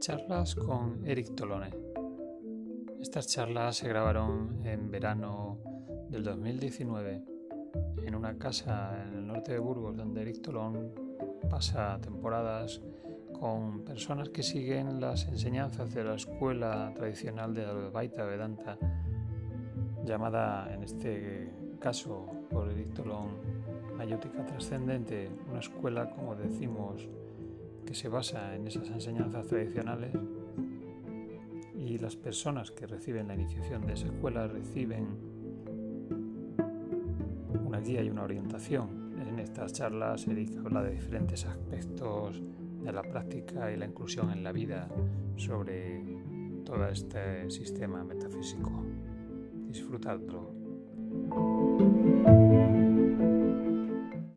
Charlas con Eric Tolone. Estas charlas se grabaron en verano del 2019 en una casa en el norte de Burgos donde Eric Tolón pasa temporadas con personas que siguen las enseñanzas de la escuela tradicional de Advaita Vedanta llamada en este caso por Eric Tolón Mayótica Trascendente, una escuela, como decimos, que se basa en esas enseñanzas tradicionales y las personas que reciben la iniciación de esa escuela reciben una guía y una orientación. En estas charlas Eric habla de diferentes aspectos de la práctica y la inclusión en la vida sobre todo este sistema metafísico. Disfrutadlo.